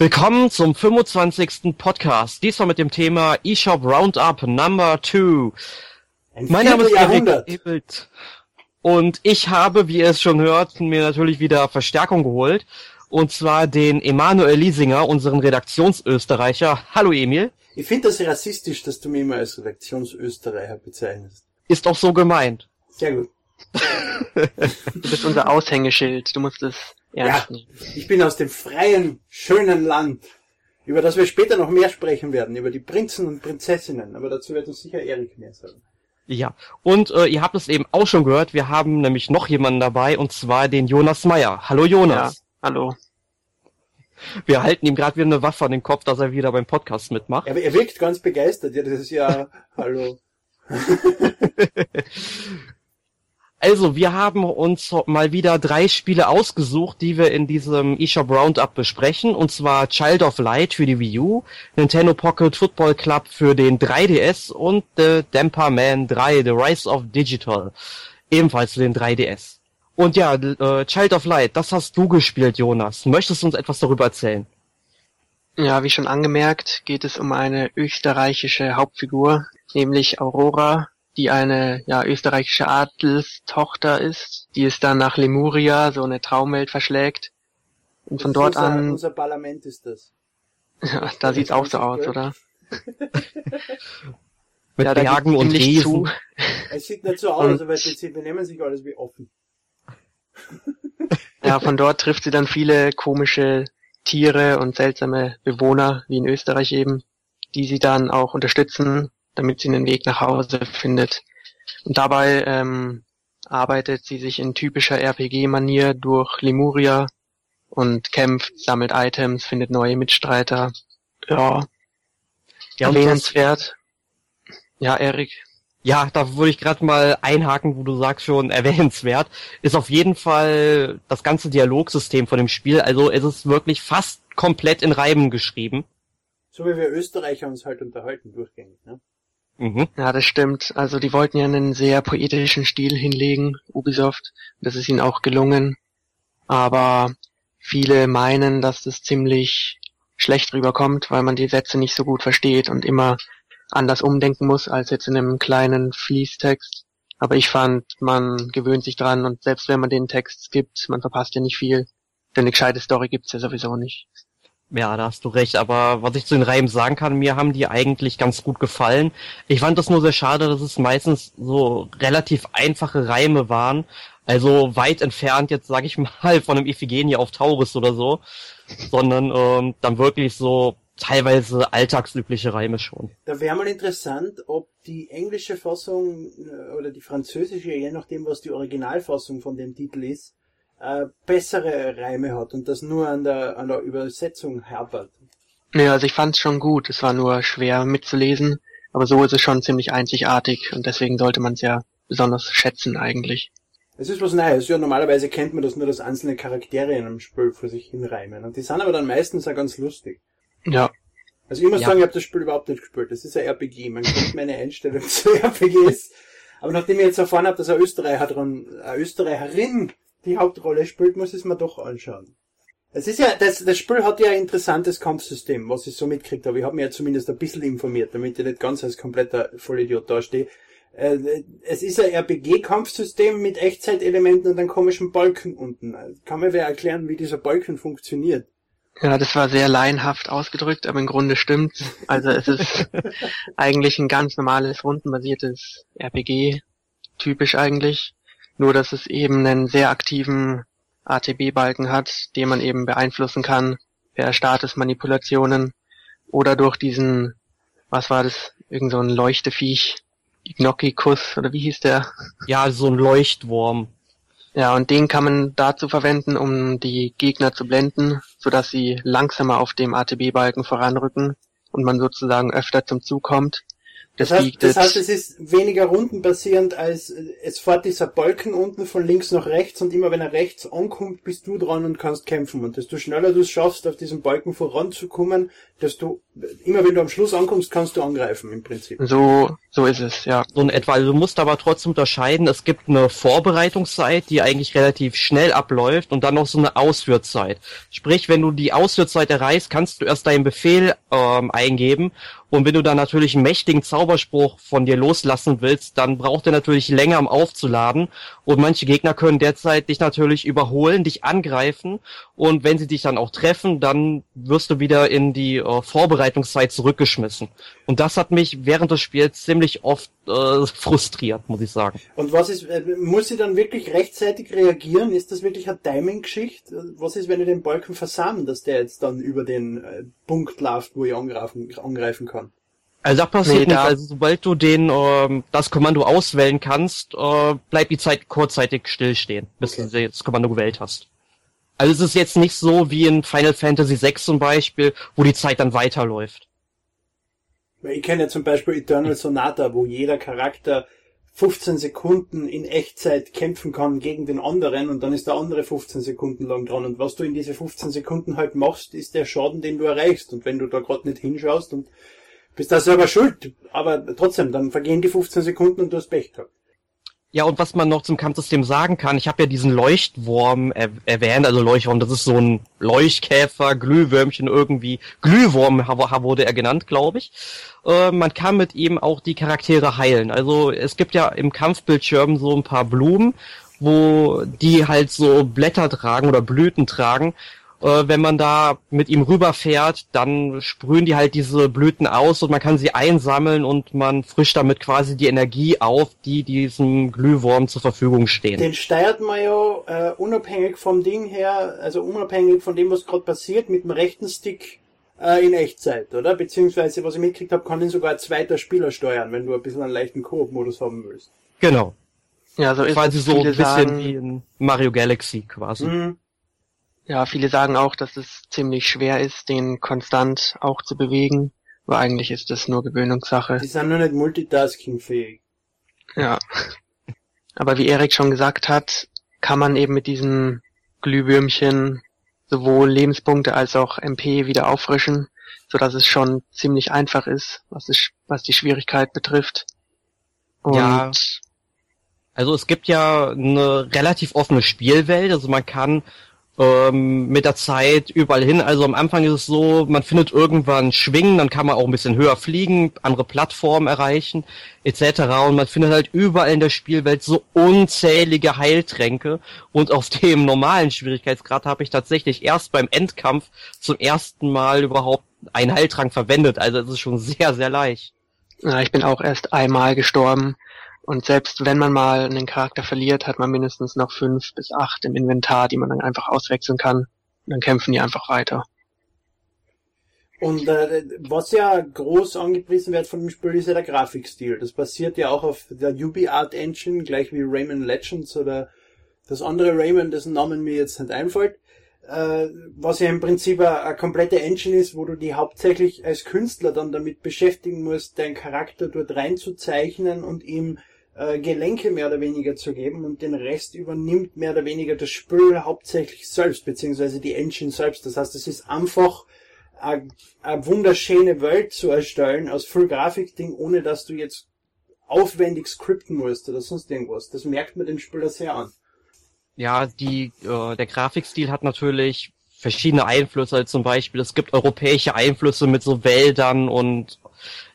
Willkommen zum 25. Podcast. Diesmal mit dem Thema eShop Roundup Number 2. Mein Name ist Erik Ebelt und ich habe, wie ihr es schon hört, mir natürlich wieder Verstärkung geholt. Und zwar den Emanuel Liesinger, unseren Redaktionsösterreicher. Hallo Emil. Ich finde das rassistisch, dass du mich immer als Redaktionsösterreicher bezeichnest. Ist auch so gemeint. Sehr gut. du bist unser Aushängeschild. Du musst es. Ja, ich bin aus dem freien, schönen Land, über das wir später noch mehr sprechen werden, über die Prinzen und Prinzessinnen. Aber dazu wird uns sicher Erik mehr sagen. Ja, und äh, ihr habt es eben auch schon gehört, wir haben nämlich noch jemanden dabei, und zwar den Jonas Meyer. Hallo Jonas. Ja, hallo. Wir halten ihm gerade wieder eine Waffe an den Kopf, dass er wieder beim Podcast mitmacht. Aber er wirkt ganz begeistert. Ja, das ist ja, hallo. Also, wir haben uns mal wieder drei Spiele ausgesucht, die wir in diesem eShop Roundup besprechen. Und zwar Child of Light für die Wii U, Nintendo Pocket Football Club für den 3DS und The Damper Man 3, The Rise of Digital, ebenfalls für den 3DS. Und ja, äh, Child of Light, das hast du gespielt, Jonas. Möchtest du uns etwas darüber erzählen? Ja, wie schon angemerkt, geht es um eine österreichische Hauptfigur, nämlich Aurora, die eine ja, österreichische Adelstochter ist, die es dann nach Lemuria, so eine Traumwelt, verschlägt. Und von dort unser, an. Unser Parlament ist das. Ja, da sieht's auch so aus, oder? Mit ja, Bergen und Riesen. Zu. Es sieht nicht so aus, aber sie benehmen sich alles wie offen. ja, von dort trifft sie dann viele komische Tiere und seltsame Bewohner, wie in Österreich eben, die sie dann auch unterstützen damit sie einen Weg nach Hause findet. Und dabei ähm, arbeitet sie sich in typischer RPG-Manier durch Lemuria und kämpft, sammelt Items, findet neue Mitstreiter. Ja, ja erwähnenswert. Ja, Erik. Ja, da würde ich gerade mal einhaken, wo du sagst schon erwähnenswert, ist auf jeden Fall das ganze Dialogsystem von dem Spiel. Also es ist wirklich fast komplett in Reiben geschrieben. So wie wir Österreicher uns halt unterhalten durchgängig, ne? Mhm. Ja, das stimmt. Also die wollten ja einen sehr poetischen Stil hinlegen, Ubisoft. Das ist ihnen auch gelungen. Aber viele meinen, dass das ziemlich schlecht rüberkommt, weil man die Sätze nicht so gut versteht und immer anders umdenken muss als jetzt in einem kleinen Fließtext. Aber ich fand, man gewöhnt sich dran und selbst wenn man den Text skippt, man verpasst ja nicht viel. Denn eine gescheite Story gibt's ja sowieso nicht. Ja, da hast du recht, aber was ich zu den Reimen sagen kann, mir haben die eigentlich ganz gut gefallen. Ich fand das nur sehr schade, dass es meistens so relativ einfache Reime waren, also weit entfernt jetzt, sag ich mal, von einem Iphigenie auf Taurus oder so, sondern ähm, dann wirklich so teilweise alltagsübliche Reime schon. Da wäre mal interessant, ob die englische Fassung äh, oder die französische, je nachdem, was die Originalfassung von dem Titel ist, äh, bessere Reime hat und das nur an der, an der Übersetzung hapert. Ja, also ich fand es schon gut. Es war nur schwer mitzulesen, aber so ist es schon ziemlich einzigartig und deswegen sollte man es ja besonders schätzen eigentlich. Es ist was Neues. Ja, normalerweise kennt man das nur, dass einzelne Charaktere in einem Spiel für sich hinreimen. Und die sind aber dann meistens auch ganz lustig. Ja. Also ich muss ja. sagen, ich habe das Spiel überhaupt nicht gespielt. Das ist ein RPG. Man kennt meine Einstellung zu RPGs. Aber nachdem ich jetzt erfahren habe, dass ein Österreicher dran, eine Österreicherin die Hauptrolle spielt, muss ich es mir doch anschauen. Es ist ja, das, das Spiel hat ja ein interessantes Kampfsystem, was ich so mitkriegt habe. Ich habe mir ja zumindest ein bisschen informiert, damit ich nicht ganz als kompletter Vollidiot dastehe. Äh, es ist ein RPG-Kampfsystem mit Echtzeitelementen und einem komischen Balken unten. Kann mir wer erklären, wie dieser Balken funktioniert? Ja, das war sehr laienhaft ausgedrückt, aber im Grunde stimmt's. Also es ist eigentlich ein ganz normales, rundenbasiertes RPG, typisch eigentlich. Nur, dass es eben einen sehr aktiven ATB-Balken hat, den man eben beeinflussen kann per Statusmanipulationen oder durch diesen, was war das, irgend so ein Leuchteviech, Ignokikus oder wie hieß der? Ja, so ein Leuchtwurm. Ja, und den kann man dazu verwenden, um die Gegner zu blenden, sodass sie langsamer auf dem ATB-Balken voranrücken und man sozusagen öfter zum Zug kommt. Das, heißt, das heißt, es ist weniger rundenbasierend als es fährt dieser Balken unten von links nach rechts und immer wenn er rechts ankommt, bist du dran und kannst kämpfen. Und desto schneller du es schaffst, auf diesem Balken voranzukommen, desto immer wenn du am Schluss ankommst, kannst du angreifen im Prinzip. So So ist es, ja. So in etwa. Also du musst aber trotzdem unterscheiden, es gibt eine Vorbereitungszeit, die eigentlich relativ schnell abläuft und dann noch so eine Ausführzeit. Sprich, wenn du die Ausführzeit erreichst, kannst du erst deinen Befehl ähm, eingeben und wenn du dann natürlich einen mächtigen Zauberspruch von dir loslassen willst, dann braucht er natürlich länger, um aufzuladen. Und manche Gegner können derzeit dich natürlich überholen, dich angreifen. Und wenn sie dich dann auch treffen, dann wirst du wieder in die äh, Vorbereitungszeit zurückgeschmissen. Und das hat mich während des Spiels ziemlich oft äh, frustriert, muss ich sagen. Und was ist, äh, muss sie dann wirklich rechtzeitig reagieren? Ist das wirklich eine Timing-Geschichte? Was ist, wenn ich den Balken versammle, dass der jetzt dann über den äh, Punkt läuft, wo ich angreifen, angreifen kann? Also das passiert nee, nicht. Also sobald du den ähm, das Kommando auswählen kannst, äh, bleibt die Zeit kurzzeitig stillstehen, bis okay. du das Kommando gewählt hast. Also es ist jetzt nicht so wie in Final Fantasy VI zum Beispiel, wo die Zeit dann weiterläuft. Ich kenne ja zum Beispiel Eternal Sonata, wo jeder Charakter 15 Sekunden in Echtzeit kämpfen kann gegen den anderen und dann ist der andere 15 Sekunden lang dran. Und was du in diese 15 Sekunden halt machst, ist der Schaden, den du erreichst. Und wenn du da gerade nicht hinschaust und bist da selber schuld, aber trotzdem, dann vergehen die 15 Sekunden und du hast Pech gehabt. Ja, und was man noch zum Kampfsystem sagen kann, ich habe ja diesen Leuchtwurm er erwähnt, also Leuchtwurm, das ist so ein Leuchtkäfer, Glühwürmchen irgendwie, Glühwurm wurde er genannt, glaube ich. Äh, man kann mit ihm auch die Charaktere heilen. Also es gibt ja im Kampfbildschirm so ein paar Blumen, wo die halt so Blätter tragen oder Blüten tragen äh, wenn man da mit ihm rüberfährt, dann sprühen die halt diese Blüten aus und man kann sie einsammeln und man frischt damit quasi die Energie auf, die diesem Glühwurm zur Verfügung stehen. Den steuert man ja äh, unabhängig vom Ding her, also unabhängig von dem, was gerade passiert, mit dem rechten Stick äh, in Echtzeit, oder? Beziehungsweise, was ich mitgekriegt habe, kann ihn sogar ein zweiter Spieler steuern, wenn du ein bisschen einen leichten Koop-Modus haben willst. Genau. Ja, so ist quasi so ein bisschen sagen, wie in Mario Galaxy quasi. Mhm. Ja, viele sagen auch, dass es ziemlich schwer ist, den konstant auch zu bewegen, aber eigentlich ist das nur Gewöhnungssache. Die sind nur nicht multitaskingfähig. Ja. Aber wie Erik schon gesagt hat, kann man eben mit diesen Glühwürmchen sowohl Lebenspunkte als auch MP wieder auffrischen, so dass es schon ziemlich einfach ist, was, es, was die Schwierigkeit betrifft. Und ja. Also es gibt ja eine relativ offene Spielwelt, also man kann ähm, mit der Zeit überall hin. Also am Anfang ist es so, man findet irgendwann Schwingen, dann kann man auch ein bisschen höher fliegen, andere Plattformen erreichen, etc. Und man findet halt überall in der Spielwelt so unzählige Heiltränke. Und auf dem normalen Schwierigkeitsgrad habe ich tatsächlich erst beim Endkampf zum ersten Mal überhaupt einen Heiltrank verwendet. Also es ist schon sehr, sehr leicht. Ja, ich bin auch erst einmal gestorben und selbst wenn man mal einen Charakter verliert, hat man mindestens noch fünf bis acht im Inventar, die man dann einfach auswechseln kann. Und dann kämpfen die einfach weiter. Und äh, was ja groß angepriesen wird von dem Spiel, ist ja der Grafikstil. Das basiert ja auch auf der UbiArt Engine, gleich wie Rayman Legends oder das andere Rayman, dessen Namen mir jetzt nicht einfällt. Äh, was ja im Prinzip eine, eine komplette Engine ist, wo du die hauptsächlich als Künstler dann damit beschäftigen musst, deinen Charakter dort reinzuzeichnen und ihm äh, Gelenke mehr oder weniger zu geben und den Rest übernimmt mehr oder weniger das Spiel hauptsächlich selbst, beziehungsweise die Engine selbst. Das heißt, es ist einfach eine, wunderschöne Welt zu erstellen aus Full Grafikding, ohne dass du jetzt aufwendig skripten musst oder sonst irgendwas. Das merkt man dem Spieler sehr an. Ja, die, äh, der Grafikstil hat natürlich verschiedene Einflüsse, also zum Beispiel es gibt europäische Einflüsse mit so Wäldern und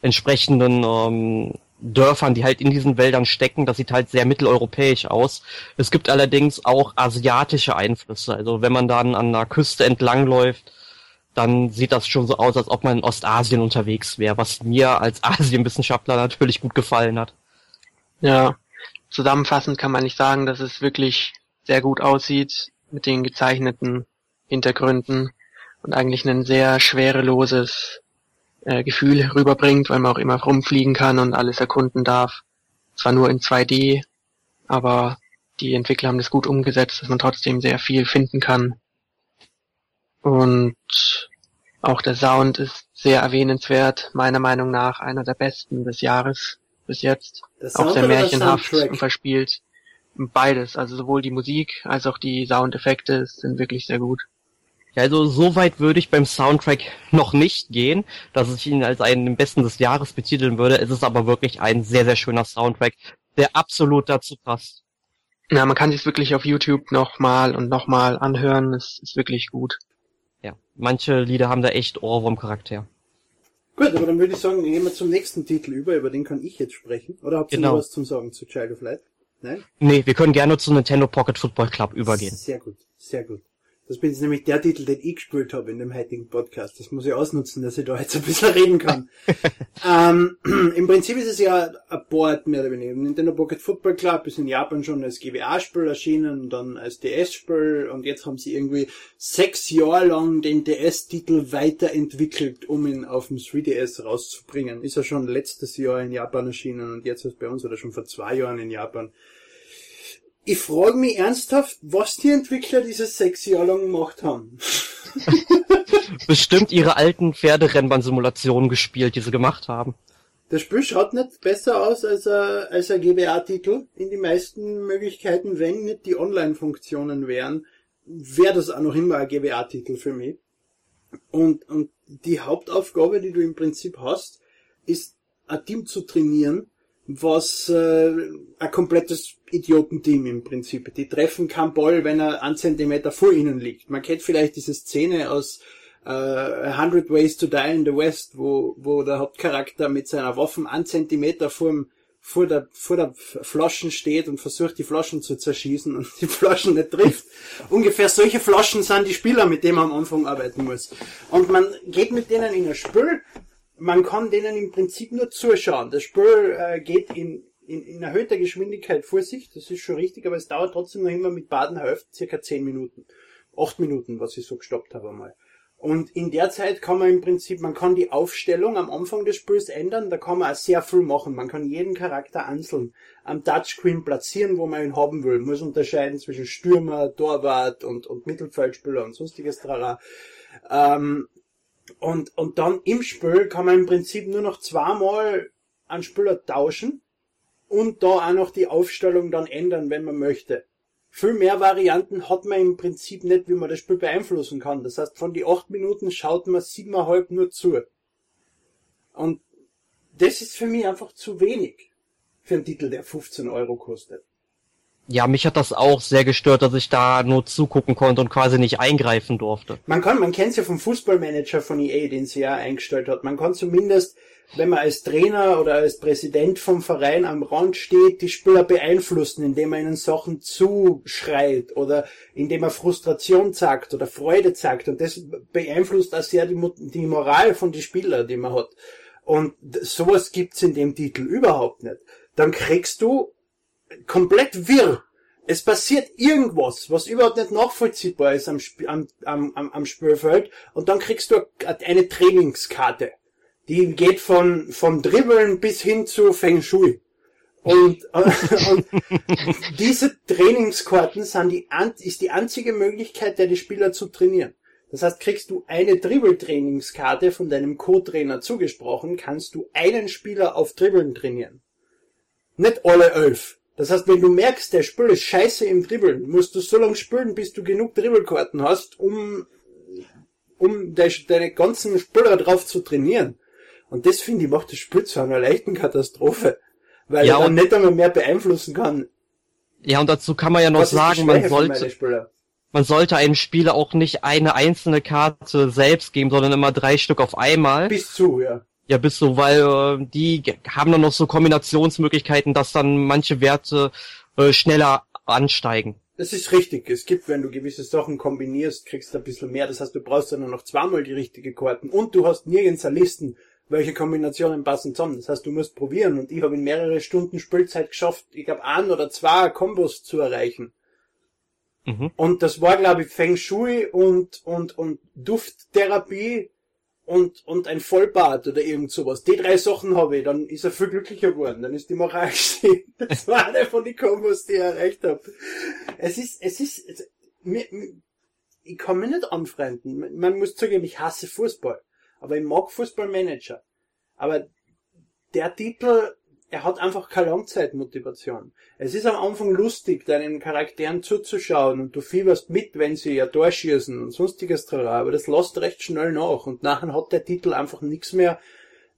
entsprechenden ähm, Dörfern, die halt in diesen Wäldern stecken. Das sieht halt sehr mitteleuropäisch aus. Es gibt allerdings auch asiatische Einflüsse. Also wenn man dann an der Küste entlangläuft, dann sieht das schon so aus, als ob man in Ostasien unterwegs wäre, was mir als Asienwissenschaftler natürlich gut gefallen hat. Ja, zusammenfassend kann man nicht sagen, dass es wirklich sehr gut aussieht mit den gezeichneten Hintergründen und eigentlich ein sehr schwereloses äh, Gefühl rüberbringt, weil man auch immer rumfliegen kann und alles erkunden darf. Zwar nur in 2D, aber die Entwickler haben das gut umgesetzt, dass man trotzdem sehr viel finden kann. Und auch der Sound ist sehr erwähnenswert, meiner Meinung nach einer der besten des Jahres bis jetzt. Auch sehr märchenhaft und verspielt. Beides, also sowohl die Musik als auch die Soundeffekte sind wirklich sehr gut. Ja, also so weit würde ich beim Soundtrack noch nicht gehen, dass ich ihn als einen den besten des Jahres betiteln würde. Es ist aber wirklich ein sehr, sehr schöner Soundtrack, der absolut dazu passt. Ja, man kann sich wirklich auf YouTube nochmal und nochmal anhören. Es ist wirklich gut. Ja, manche Lieder haben da echt Ohrwurm-Charakter. Gut, aber dann würde ich sagen, gehen wir zum nächsten Titel über, über den kann ich jetzt sprechen. Oder habt ihr Genau. noch was zum Sagen zu Child of Light? Nein? Nee, wir können gerne zu Nintendo Pocket Football Club übergehen. Sehr gut, sehr gut. Das bin jetzt nämlich der Titel, den ich gespielt habe in dem heutigen Podcast. Das muss ich ausnutzen, dass ich da jetzt ein bisschen reden kann. ähm, Im Prinzip ist es ja ein Board mehr oder weniger. Nintendo Pocket Football Club ist in Japan schon als GBA-Spiel erschienen und dann als DS-Spiel und jetzt haben sie irgendwie sechs Jahre lang den DS-Titel weiterentwickelt, um ihn auf dem 3DS rauszubringen. Ist ja schon letztes Jahr in Japan erschienen und jetzt ist bei uns oder schon vor zwei Jahren in Japan. Ich frage mich ernsthaft, was die Entwickler dieses sechs Jahre lang gemacht haben. Bestimmt ihre alten Pferderennbahn-Simulationen gespielt, die sie gemacht haben. Das Spiel schaut nicht besser aus als ein, als ein GBA-Titel. In die meisten Möglichkeiten, wenn nicht die Online-Funktionen wären, wäre das auch noch immer ein GBA-Titel für mich. Und, und die Hauptaufgabe, die du im Prinzip hast, ist ein Team zu trainieren, was äh, ein komplettes Idiotenteam im Prinzip. Die treffen keinen Ball, wenn er einen Zentimeter vor ihnen liegt. Man kennt vielleicht diese Szene aus äh, A Hundred Ways to Die in the West, wo, wo der Hauptcharakter mit seiner Waffe einen Zentimeter vorm, vor der, vor der Flaschen steht und versucht, die Flaschen zu zerschießen und die Flaschen nicht trifft. Ungefähr solche Flaschen sind die Spieler, mit denen man am Anfang arbeiten muss. Und man geht mit denen in ein Spiel, man kann denen im Prinzip nur zuschauen. Das Spiel äh, geht in, in, in erhöhter Geschwindigkeit vor sich, das ist schon richtig, aber es dauert trotzdem noch immer mit Baden Hälfte circa 10 Minuten. 8 Minuten, was ich so gestoppt habe einmal. Und in der Zeit kann man im Prinzip, man kann die Aufstellung am Anfang des Spiels ändern, da kann man auch sehr viel machen. Man kann jeden Charakter einzeln am Touchscreen platzieren, wo man ihn haben will. Man muss unterscheiden zwischen Stürmer, Torwart und, und Mittelfeldspieler und sonstiges trara. Ähm, und, und dann im Spiel kann man im Prinzip nur noch zweimal einen Spieler tauschen und da auch noch die Aufstellung dann ändern, wenn man möchte. Viel mehr Varianten hat man im Prinzip nicht, wie man das Spiel beeinflussen kann. Das heißt, von die acht Minuten schaut man siebeneinhalb nur zu. Und das ist für mich einfach zu wenig für einen Titel, der 15 Euro kostet. Ja, mich hat das auch sehr gestört, dass ich da nur zugucken konnte und quasi nicht eingreifen durfte. Man kann, man kennt's ja vom Fußballmanager von EA, den sie ja eingestellt hat. Man kann zumindest, wenn man als Trainer oder als Präsident vom Verein am Rand steht, die Spieler beeinflussen, indem man ihnen Sachen zuschreit oder indem er Frustration zeigt oder Freude zeigt. Und das beeinflusst auch sehr die, die Moral von den Spielern, die man hat. Und sowas gibt's in dem Titel überhaupt nicht. Dann kriegst du komplett wirr. Es passiert irgendwas, was überhaupt nicht nachvollziehbar ist am, Sp am, am, am, Spielfeld und dann kriegst du eine Trainingskarte. Die geht von, von Dribbeln bis hin zu Feng Shui. Und, und diese Trainingskarten sind die, ist die einzige Möglichkeit, der die Spieler zu trainieren. Das heißt, kriegst du eine Dribbeltrainingskarte von deinem Co-Trainer zugesprochen, kannst du einen Spieler auf Dribbeln trainieren. Nicht alle elf. Das heißt, wenn du merkst, der Spiel ist scheiße im Dribbeln, musst du so lange spielen, bis du genug Dribbelkarten hast, um, um de, deine ganzen Spieler drauf zu trainieren. Und das finde ich macht das Spiel zu einer leichten Katastrophe. Weil Ja, er dann nicht einmal mehr beeinflussen kann. Ja, und dazu kann man ja noch sagen, man sollte, Spieler? man sollte einem Spieler auch nicht eine einzelne Karte selbst geben, sondern immer drei Stück auf einmal. Bis zu, ja. Ja, bist du, weil äh, die haben dann noch so Kombinationsmöglichkeiten, dass dann manche Werte äh, schneller ansteigen. Das ist richtig. Es gibt, wenn du gewisse Sachen kombinierst, kriegst du ein bisschen mehr. Das heißt, du brauchst dann nur noch zweimal die richtige Karten. Und du hast nirgends eine Listen, welche Kombinationen passen zusammen. Das heißt, du musst probieren. Und ich habe in mehrere Stunden Spielzeit geschafft, ich glaube, ein oder zwei Kombos zu erreichen. Mhm. Und das war, glaube ich, Feng Shui und, und, und Dufttherapie und, und ein Vollbad oder irgend sowas. Die drei Sachen habe ich, dann ist er viel glücklicher geworden. Dann ist die Moral gestiegen. Das war eine von den Kombos, die ich erreicht habe. Es ist, es ist, es, mir- ich kann mich nicht anfreunden. Man muss zugeben, ich hasse Fußball. Aber ich mag Fußballmanager. Aber der Titel, er hat einfach keine Langzeitmotivation. Es ist am Anfang lustig, deinen Charakteren zuzuschauen und du fieberst mit, wenn sie ja durchschießen und sonstiges Trara, aber das lässt recht schnell nach und nachher hat der Titel einfach nichts mehr,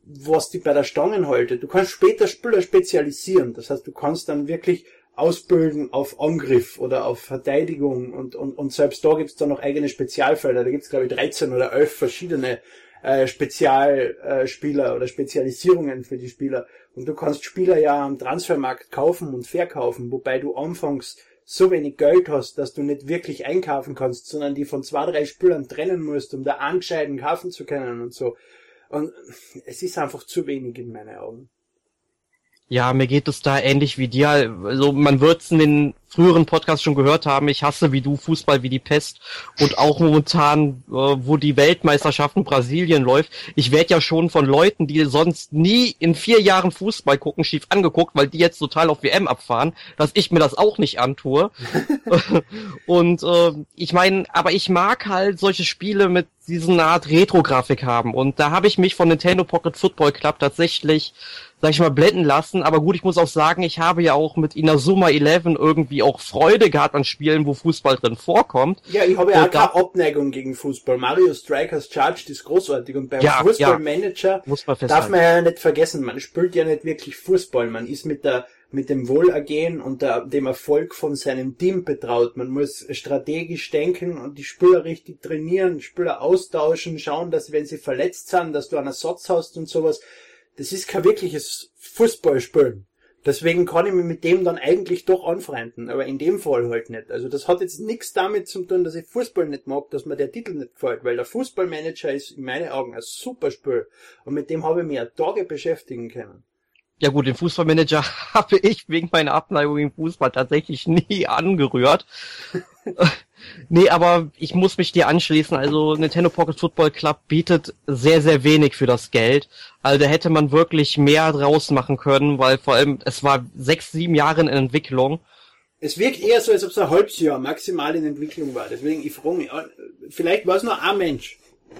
was die bei der Stangen haltet. Du kannst später Spieler spezialisieren, das heißt, du kannst dann wirklich ausbilden auf Angriff oder auf Verteidigung und, und, und selbst da gibt's dann noch eigene Spezialfelder. Da gibt's glaube ich 13 oder 11 verschiedene äh, Spezialspieler äh, oder Spezialisierungen für die Spieler. Und du kannst Spieler ja am Transfermarkt kaufen und verkaufen, wobei du anfangs so wenig Geld hast, dass du nicht wirklich einkaufen kannst, sondern die von zwei, drei Spielern trennen musst, um da angescheiden kaufen zu können und so. Und es ist einfach zu wenig in meinen Augen. Ja, mir geht es da ähnlich wie dir. Also man wird es in den früheren Podcasts schon gehört haben, ich hasse wie du Fußball wie die Pest und auch momentan, äh, wo die Weltmeisterschaft in Brasilien läuft. Ich werde ja schon von Leuten, die sonst nie in vier Jahren Fußball gucken, schief angeguckt, weil die jetzt total auf WM abfahren, dass ich mir das auch nicht antue. und äh, ich meine, aber ich mag halt solche Spiele mit diesen Art Retro-Grafik haben und da habe ich mich von Nintendo Pocket Football Club tatsächlich sag ich mal, blenden lassen. Aber gut, ich muss auch sagen, ich habe ja auch mit Inazuma 11 irgendwie auch Freude gehabt an Spielen, wo Fußball drin vorkommt. Ja, ich habe ja auch keine Abneigung gegen Fußball. Mario Strikers Charged ist großartig und beim ja, Fußballmanager ja, darf man ja nicht vergessen, man spielt ja nicht wirklich Fußball. Man ist mit der mit dem Wohlergehen und der, dem Erfolg von seinem Team betraut. Man muss strategisch denken und die Spieler richtig trainieren, Spieler austauschen, schauen, dass wenn sie verletzt sind, dass du einen Ersatz hast und sowas das ist kein wirkliches Fußballspielen. Deswegen kann ich mich mit dem dann eigentlich doch anfreunden, aber in dem Fall halt nicht. Also das hat jetzt nichts damit zu tun, dass ich Fußball nicht mag, dass mir der Titel nicht gefällt, weil der Fußballmanager ist in meinen Augen ein super Spiel und mit dem habe ich mich ja Tage beschäftigen können. Ja gut, den Fußballmanager habe ich wegen meiner Abneigung im Fußball tatsächlich nie angerührt. nee, aber ich muss mich dir anschließen. Also Nintendo Pocket Football Club bietet sehr, sehr wenig für das Geld. Also da hätte man wirklich mehr draus machen können, weil vor allem es war sechs, sieben Jahre in Entwicklung. Es wirkt eher so, als ob es ein halbes Jahr maximal in Entwicklung war. Deswegen, ich frage mich, vielleicht war es nur ein Mensch.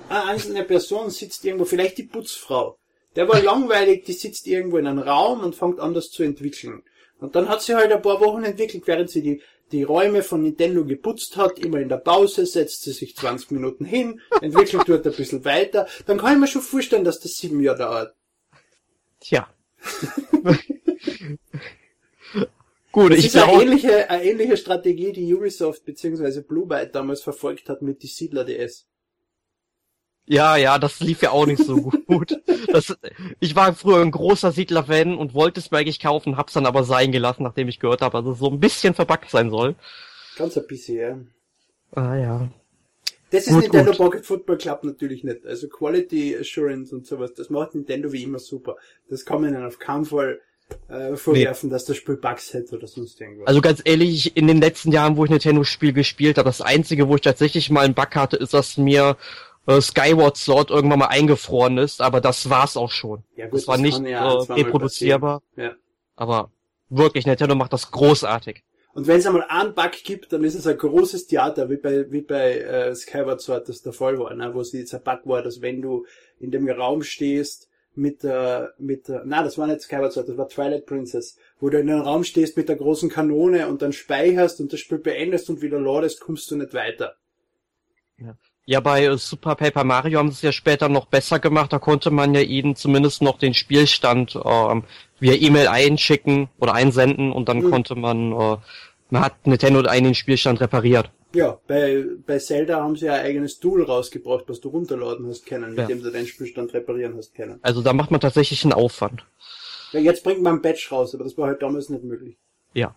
Eine einzelne Person sitzt irgendwo, vielleicht die Putzfrau der war langweilig, die sitzt irgendwo in einem Raum und fängt an, das zu entwickeln. Und dann hat sie halt ein paar Wochen entwickelt, während sie die, die Räume von Nintendo geputzt hat, immer in der Pause, setzt sie sich 20 Minuten hin, entwickelt dort ein bisschen weiter. Dann kann ich mir schon vorstellen, dass das sieben Jahre dauert. Tja. Gut, das ich ist eine ähnliche, eine ähnliche Strategie, die Ubisoft bzw. Blue Byte damals verfolgt hat mit die Siedler DS. Ja, ja, das lief ja auch nicht so gut. Das, ich war früher ein großer Siedler-Fan und wollte es mir eigentlich kaufen, hab's dann aber sein gelassen, nachdem ich gehört habe, dass es so ein bisschen verbuggt sein soll. Ganz ein bisschen, ja. Ah ja. Das ist gut, Nintendo gut. Pocket Football Club natürlich nicht. Also Quality Assurance und sowas, das macht Nintendo wie immer super. Das kann man dann auf keinen Fall äh, vorwerfen, nee. dass das Spiel Bugs hätte oder sonst irgendwas. Also ganz ehrlich, in den letzten Jahren, wo ich Nintendo-Spiel gespielt habe, das einzige, wo ich tatsächlich mal einen Bug hatte, ist, dass mir äh, Skyward Sword irgendwann mal eingefroren ist, aber das war's auch schon. Ja, gut, das war das nicht ja äh, reproduzierbar. Ja. Aber wirklich, Nintendo macht das großartig. Und wenn es einmal einen Bug gibt, dann ist es ein großes Theater, wie bei, wie bei äh, Skyward Sword das der Fall war, ne? wo es jetzt ein Bug war, dass wenn du in dem Raum stehst mit der, mit der, na, das war nicht Skyward Sword, das war Twilight Princess, wo du in einem Raum stehst mit der großen Kanone und dann speicherst und das Spiel beendest und wieder ladest, kommst du nicht weiter. Ja. Ja, bei Super Paper Mario haben sie es ja später noch besser gemacht. Da konnte man ja ihnen zumindest noch den Spielstand ähm, via E-Mail einschicken oder einsenden und dann mhm. konnte man, äh, man hat Nintendo einen Spielstand repariert. Ja, bei, bei Zelda haben sie ja ein eigenes Tool rausgebracht, was du runterladen hast können, mit ja. dem du deinen Spielstand reparieren hast können. Also da macht man tatsächlich einen Aufwand. Ja, jetzt bringt man ein Patch raus, aber das war halt damals nicht möglich. Ja.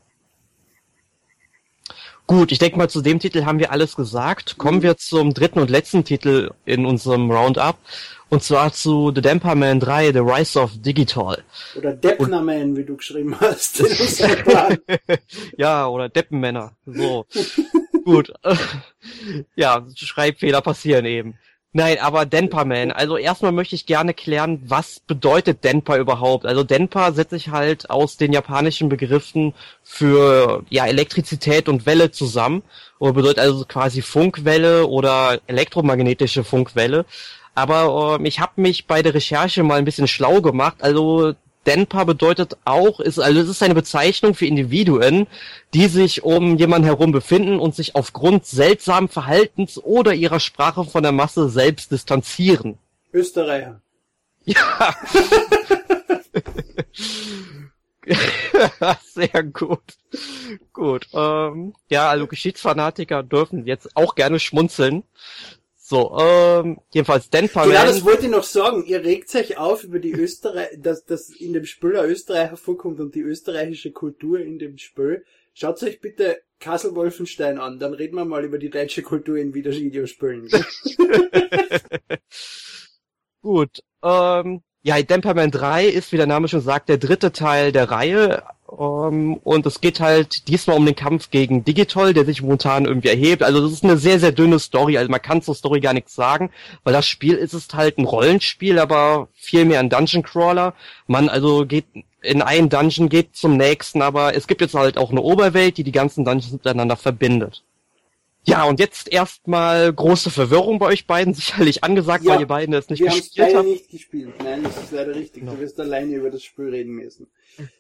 Gut, ich denke mal, zu dem Titel haben wir alles gesagt. Kommen wir zum dritten und letzten Titel in unserem Roundup. Und zwar zu The Demperman 3, The Rise of Digital. Oder Deppnerman, wie du geschrieben hast. ja, oder Deppenmänner. So. Gut. ja, Schreibfehler passieren eben. Nein, aber Denpa-Man. Also erstmal möchte ich gerne klären, was bedeutet Denpa überhaupt? Also Denpa setzt sich halt aus den japanischen Begriffen für ja Elektrizität und Welle zusammen. Oder bedeutet also quasi Funkwelle oder elektromagnetische Funkwelle. Aber äh, ich habe mich bei der Recherche mal ein bisschen schlau gemacht. Also Denpa bedeutet auch, ist, also es ist eine Bezeichnung für Individuen, die sich um jemanden herum befinden und sich aufgrund seltsamen Verhaltens oder ihrer Sprache von der Masse selbst distanzieren. Österreicher. Ja. Sehr gut. Gut. Ähm, ja, also Geschichtsfanatiker dürfen jetzt auch gerne schmunzeln. So, ähm, jedenfalls Denver. Genau, das wollte ich noch sagen. Ihr regt euch auf über die Österreich, dass, dass in dem Spiel ein Österreicher vorkommt und die österreichische Kultur in dem Spiel. Schaut euch bitte Kassel Wolfenstein an, dann reden wir mal über die deutsche Kultur in Videospielen. Gut, ähm, ja, Demperman 3 ist, wie der Name schon sagt, der dritte Teil der Reihe. Um, ähm, und es geht halt diesmal um den Kampf gegen Digital, der sich momentan irgendwie erhebt. Also das ist eine sehr, sehr dünne Story. Also man kann zur Story gar nichts sagen, weil das Spiel ist es halt ein Rollenspiel, aber viel mehr ein Dungeon Crawler. Man also geht in einen Dungeon, geht zum nächsten, aber es gibt jetzt halt auch eine Oberwelt, die die ganzen Dungeons miteinander verbindet. Ja, und jetzt erstmal große Verwirrung bei euch beiden, sicherlich angesagt, ja, weil ihr beiden es nicht gespielt habt. nicht gespielt. Nein, das ist leider richtig. No. Du wirst alleine über das Spiel reden müssen.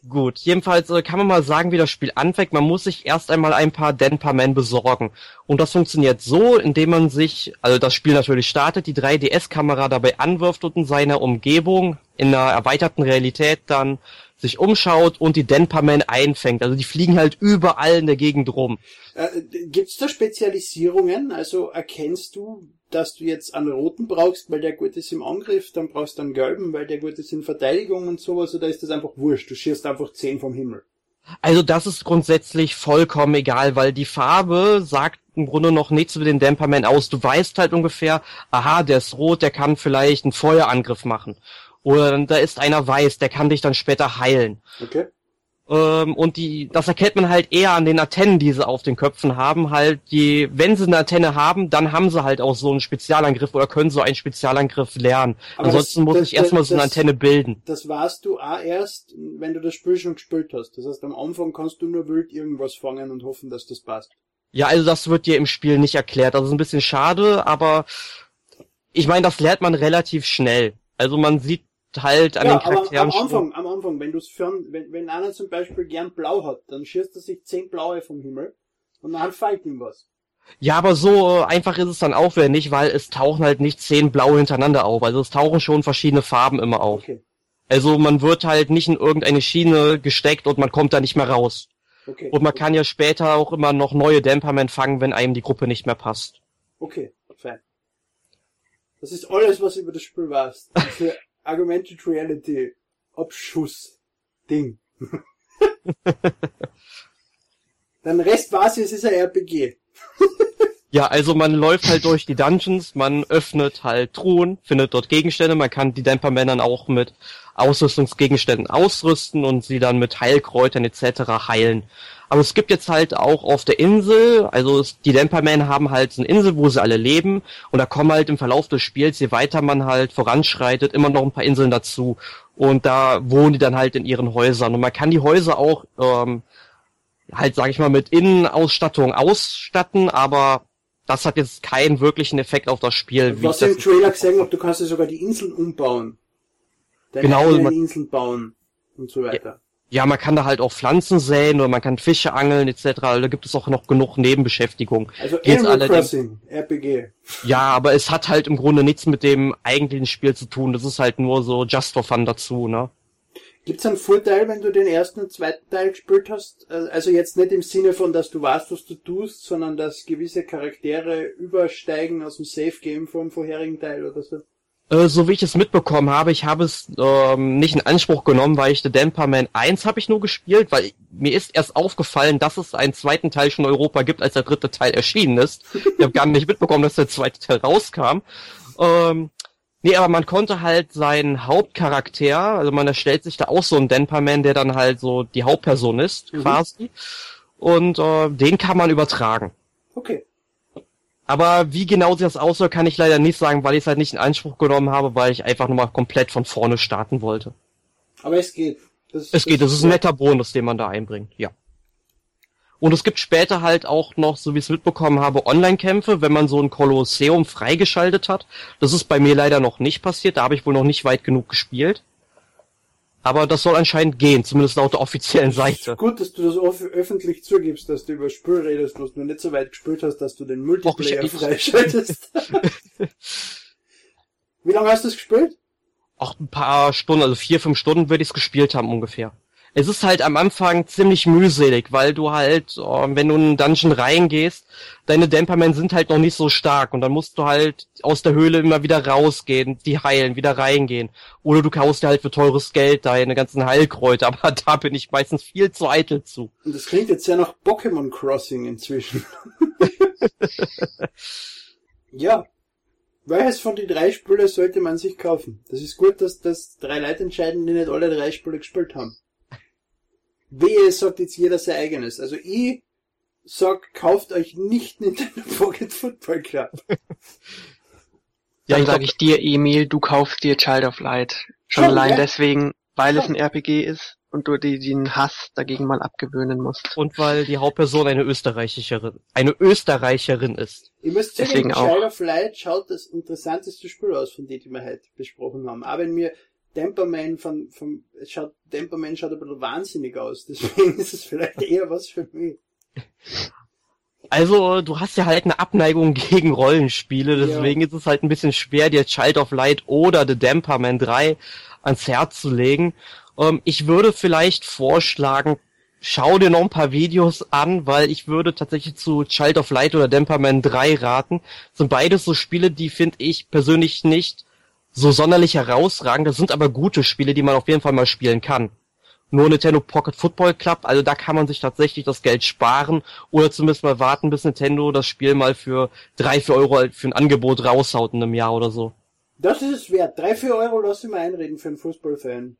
Gut, jedenfalls äh, kann man mal sagen, wie das Spiel anfängt. Man muss sich erst einmal ein paar Denpa-Men besorgen. Und das funktioniert so, indem man sich, also das Spiel natürlich startet, die 3DS-Kamera dabei anwirft und in seiner Umgebung in einer erweiterten Realität dann sich umschaut und die Denpermen einfängt. Also die fliegen halt überall in der Gegend rum. Äh, Gibt es da Spezialisierungen? Also erkennst du, dass du jetzt einen roten brauchst, weil der gut ist im Angriff, dann brauchst du einen gelben, weil der gut ist in Verteidigung und sowas, oder ist das einfach wurscht? Du schießt einfach zehn vom Himmel. Also das ist grundsätzlich vollkommen egal, weil die Farbe sagt im Grunde noch nichts über den Demperman aus. Du weißt halt ungefähr, aha, der ist rot, der kann vielleicht einen Feuerangriff machen. Oder da ist einer weiß, der kann dich dann später heilen. Okay. Ähm, und die, das erkennt man halt eher an den Antennen, die sie auf den Köpfen haben. Halt, die, wenn sie eine Antenne haben, dann haben sie halt auch so einen Spezialangriff oder können so einen Spezialangriff lernen. Aber Ansonsten das, muss das, ich erstmal so eine Antenne bilden. Das warst du auch erst, wenn du das Spiel schon gespielt hast. Das heißt, am Anfang kannst du nur wild irgendwas fangen und hoffen, dass das passt. Ja, also das wird dir im Spiel nicht erklärt. Das ist ein bisschen schade, aber ich meine, das lernt man relativ schnell. Also man sieht halt an ja, den Charakteren. Aber am Anfang, am Anfang, wenn du wenn, wenn einer zum Beispiel gern blau hat, dann schießt er sich zehn blaue vom Himmel und dann fällt ihm was. Ja, aber so einfach ist es dann auch wieder nicht, weil es tauchen halt nicht zehn blaue hintereinander auf. Also es tauchen schon verschiedene Farben immer auf. Okay. Also man wird halt nicht in irgendeine Schiene gesteckt und man kommt da nicht mehr raus. Okay. Und man okay. kann ja später auch immer noch neue Dämpermen fangen, wenn einem die Gruppe nicht mehr passt. Okay, fein. Das ist alles, was du über das Spiel weißt. Augmented Reality Abschuss Ding. Dann Rest war's, es ist ein RPG. ja, also man läuft halt durch die Dungeons, man öffnet halt Truhen, findet dort Gegenstände, man kann die Dämpermen dann auch mit Ausrüstungsgegenständen ausrüsten und sie dann mit Heilkräutern etc. heilen. Aber es gibt jetzt halt auch auf der Insel, also die Dämpermen haben halt eine Insel, wo sie alle leben und da kommen halt im Verlauf des Spiels, je weiter man halt voranschreitet, immer noch ein paar Inseln dazu und da wohnen die dann halt in ihren Häusern und man kann die Häuser auch ähm, halt, sag ich mal, mit Innenausstattung ausstatten, aber das hat jetzt keinen wirklichen Effekt auf das Spiel. Du hast ja im Trailer gesehen, ob du kannst ja sogar die Inseln umbauen. Deine genau, Inseln bauen und so weiter. Ja. Ja, man kann da halt auch Pflanzen säen oder man kann Fische angeln etc. Also da gibt es auch noch genug Nebenbeschäftigung. Also Animal Crossing, RPG. Ja, aber es hat halt im Grunde nichts mit dem eigentlichen Spiel zu tun. Das ist halt nur so just for fun dazu, ne? Gibt's einen Vorteil, wenn du den ersten und zweiten Teil gespielt hast? Also jetzt nicht im Sinne von, dass du weißt, was du tust, sondern dass gewisse Charaktere übersteigen aus dem Safe Game vom vorherigen Teil oder so? Äh, so wie ich es mitbekommen habe, ich habe es ähm, nicht in Anspruch genommen, weil ich The Damperman 1 habe ich nur gespielt, weil mir ist erst aufgefallen, dass es einen zweiten Teil schon in Europa gibt, als der dritte Teil erschienen ist. Ich habe gar nicht mitbekommen, dass der zweite Teil rauskam. Ähm, nee, aber man konnte halt seinen Hauptcharakter, also man erstellt sich da auch so einen Damperman, der dann halt so die Hauptperson ist, mhm. quasi. Und äh, den kann man übertragen. Okay. Aber wie genau sich das aussieht, kann ich leider nicht sagen, weil ich es halt nicht in Anspruch genommen habe, weil ich einfach nochmal komplett von vorne starten wollte. Aber es geht. Das, es das geht, das ist ein netter Bonus, den man da einbringt, ja. Und es gibt später halt auch noch, so wie ich es mitbekommen habe, Online-Kämpfe, wenn man so ein Kolosseum freigeschaltet hat. Das ist bei mir leider noch nicht passiert, da habe ich wohl noch nicht weit genug gespielt. Aber das soll anscheinend gehen, zumindest laut der offiziellen Seite. Gut, dass du das öffentlich zugibst, dass du über Spiel redest, was du nicht so weit gespielt hast, dass du den Multiplayer Och, freischaltest. Wie lange hast du es gespielt? Auch ein paar Stunden, also vier, fünf Stunden würde ich es gespielt haben ungefähr es ist halt am Anfang ziemlich mühselig, weil du halt, wenn du in einen Dungeon reingehst, deine Dämpermen sind halt noch nicht so stark und dann musst du halt aus der Höhle immer wieder rausgehen, die heilen, wieder reingehen. Oder du kaufst dir halt für teures Geld deine ganzen Heilkräuter, aber da bin ich meistens viel zu eitel zu. Und das klingt jetzt ja nach Pokémon Crossing inzwischen. ja. Welches von den drei Spielen sollte man sich kaufen? Das ist gut, dass das drei Leute entscheiden, die nicht alle drei Spiele gespielt haben. Wehe, sagt jetzt jeder sein eigenes. Also ich sag, kauft euch nicht Nintendo Pocket Football Club. ja, dann sage ich dir, Emil, du kaufst dir Child of Light. Schon, Schon allein ja? deswegen, weil Schon. es ein RPG ist und du dir den Hass dagegen mal abgewöhnen musst. Und weil die Hauptperson eine Österreicherin, eine Österreicherin ist. Ich muss sagen, Deswegen Child of Light schaut das interessanteste Spiel aus, von dem wir heute besprochen haben. Aber wenn mir Temperman von, von, es schaut, Temperman schaut ein bisschen wahnsinnig aus, deswegen ist es vielleicht eher was für mich. Also, du hast ja halt eine Abneigung gegen Rollenspiele, deswegen ja. ist es halt ein bisschen schwer, dir Child of Light oder The Damperman 3 ans Herz zu legen. Ähm, ich würde vielleicht vorschlagen, schau dir noch ein paar Videos an, weil ich würde tatsächlich zu Child of Light oder Damperman 3 raten. Das sind beides so Spiele, die finde ich persönlich nicht so sonderlich herausragend. Das sind aber gute Spiele, die man auf jeden Fall mal spielen kann. Nur Nintendo Pocket Football Club, also da kann man sich tatsächlich das Geld sparen oder zumindest mal warten, bis Nintendo das Spiel mal für drei, vier Euro für ein Angebot raushaut in einem Jahr oder so. Das ist es wert. Drei, vier Euro lass ich mal einreden für einen Fußballfan.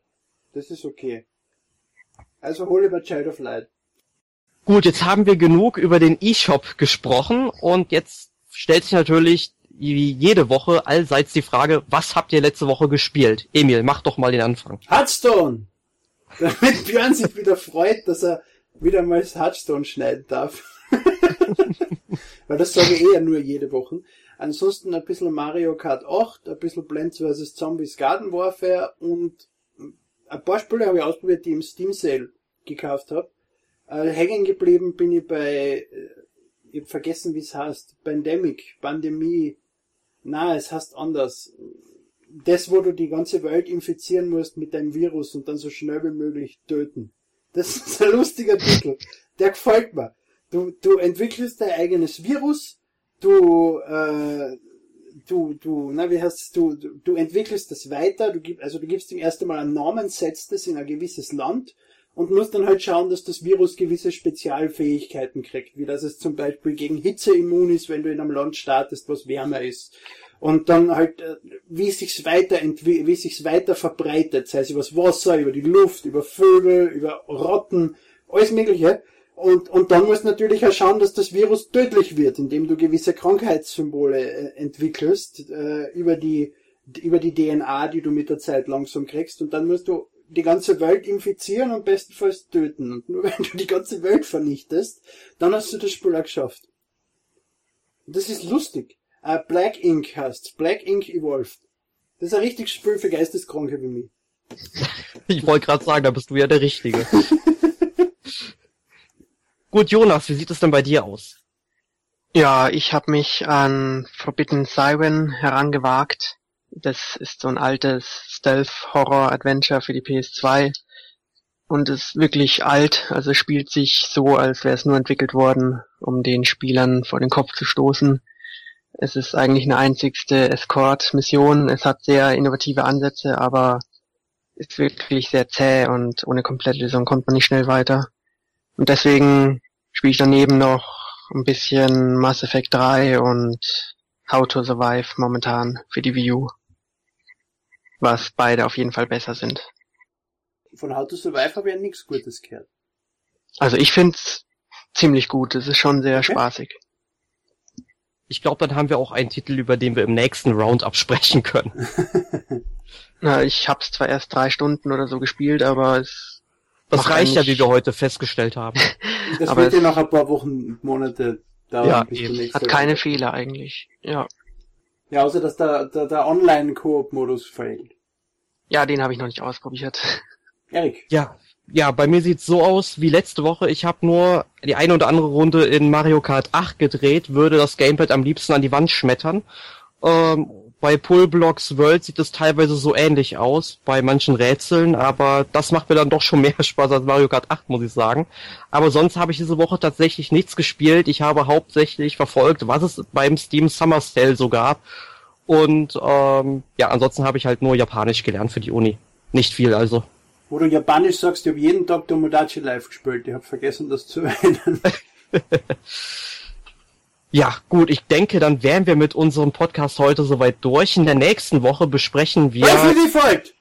Das ist okay. Also hole über Child of Light. Gut, jetzt haben wir genug über den eShop gesprochen und jetzt stellt sich natürlich wie jede Woche allseits die Frage, was habt ihr letzte Woche gespielt? Emil, mach doch mal den Anfang. Hearthstone! Damit Björn sich wieder freut, dass er wieder mal das Hearthstone schneiden darf. Weil das sage ich eh ja nur jede Woche. Ansonsten ein bisschen Mario Kart 8, ein bisschen Plants vs. Zombies Garden Warfare und ein paar Spiele habe ich ausprobiert, die ich im Steam Sale gekauft habe. Äh, hängen geblieben bin ich bei, äh, ich habe vergessen, wie es heißt, Pandemic, Pandemie, na, es heißt anders. Das, wo du die ganze Welt infizieren musst mit deinem Virus und dann so schnell wie möglich töten. Das ist ein lustiger Titel. Der gefällt mir. Du, du entwickelst dein eigenes Virus, du, äh, du, du, na, wie heißt es, du, du, du entwickelst das weiter, du gibst, also du gibst ihm erst einmal einen Namen, setzt es in ein gewisses Land und musst dann halt schauen, dass das Virus gewisse Spezialfähigkeiten kriegt, wie dass es zum Beispiel gegen Hitze immun ist, wenn du in einem Land startest, was wärmer ist. Und dann halt, äh, wie es sich weiter, wie es sich weiter verbreitet, sei es übers Wasser, über die Luft, über Vögel, über Rotten, alles Mögliche. Und, und dann musst du natürlich auch schauen, dass das Virus tödlich wird, indem du gewisse Krankheitssymbole äh, entwickelst, äh, über die, über die DNA, die du mit der Zeit langsam kriegst. Und dann musst du die ganze Welt infizieren und bestenfalls töten. Und nur wenn du die ganze Welt vernichtest, dann hast du das Spiel auch geschafft. Das ist lustig. Uh, Black Ink heißt Black Ink Evolved. Das ist ein richtiges Spiel für Geisteskranke wie mich. Ich wollte gerade sagen, da bist du ja der Richtige. Gut, Jonas, wie sieht es denn bei dir aus? Ja, ich habe mich an Forbidden Siren herangewagt. Das ist so ein altes Stealth-Horror-Adventure für die PS2 und ist wirklich alt, also spielt sich so, als wäre es nur entwickelt worden, um den Spielern vor den Kopf zu stoßen. Es ist eigentlich eine einzigste Escort-Mission. Es hat sehr innovative Ansätze, aber ist wirklich sehr zäh und ohne Komplettlösung kommt man nicht schnell weiter. Und deswegen spiele ich daneben noch ein bisschen Mass Effect 3 und How to Survive momentan für die Wii U was beide auf jeden Fall besser sind. Von How to Survive habe ich ja nichts Gutes gehört. Also ich find's ziemlich gut. Es ist schon sehr okay. spaßig. Ich glaube, dann haben wir auch einen Titel, über den wir im nächsten Round absprechen können. Na, ich hab's zwar erst drei Stunden oder so gespielt, aber es. Das reicht ja, wie wir heute festgestellt haben. das aber wird ja noch ein paar Wochen, Monate dauern. Ja, bis eben. Hat keine Fehler eigentlich. Ja. Ja, außer dass der, der, der Online-Koop-Modus fehlt. Ja, den habe ich noch nicht ausprobiert. Erik. Ja, ja, bei mir sieht's so aus wie letzte Woche. Ich habe nur die eine oder andere Runde in Mario Kart 8 gedreht, würde das Gamepad am liebsten an die Wand schmettern. Ähm, bei Pullblocks World sieht es teilweise so ähnlich aus, bei manchen Rätseln, aber das macht mir dann doch schon mehr Spaß als Mario Kart 8, muss ich sagen. Aber sonst habe ich diese Woche tatsächlich nichts gespielt. Ich habe hauptsächlich verfolgt, was es beim Steam Summer Sale so gab. Und ähm, ja, ansonsten habe ich halt nur Japanisch gelernt für die Uni. Nicht viel also. Wo du Japanisch sagst, ich habe jeden Tag Tomodachi live gespielt. Ich habe vergessen, das zu erwähnen. Ja, gut, ich denke, dann wären wir mit unserem Podcast heute soweit durch. In der nächsten Woche besprechen wir. Was wie folgt?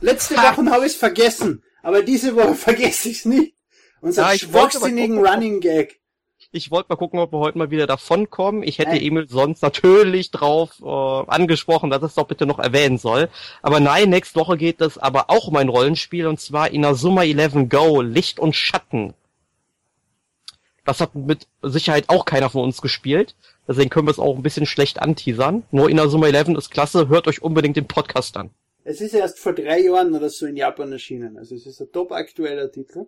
Letzte Woche habe ich es vergessen, aber diese Woche vergesse ich es nicht. Unser Ja, schwachsinnigen. Running Gag. Ich wollte mal gucken, ob wir heute mal wieder davonkommen. Ich hätte Nein. Emil sonst natürlich drauf äh, angesprochen, dass es doch bitte noch erwähnen soll. Aber nein, nächste Woche geht es aber auch um ein Rollenspiel und zwar Inazuma 11 Go, Licht und Schatten. Das hat mit Sicherheit auch keiner von uns gespielt. Deswegen können wir es auch ein bisschen schlecht anteasern. Nur Inazuma 11 ist klasse, hört euch unbedingt den Podcast an. Es ist erst vor drei Jahren oder so in Japan erschienen. Also es ist ein top aktueller Titel.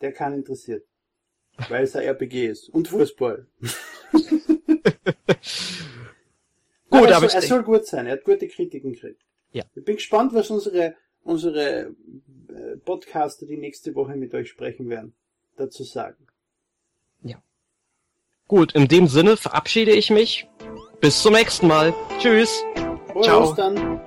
Der kann interessiert. Weil es ein RPG ist. Und Fußball. Gut, er, aber soll, er soll gut sein. Er hat gute Kritiken gekriegt. Ja. Ich bin gespannt, was unsere, unsere äh, Podcaster, die nächste Woche mit euch sprechen werden, dazu sagen. Gut, in dem Sinne verabschiede ich mich. Bis zum nächsten Mal. Tschüss. Ciao. Ciao. dann.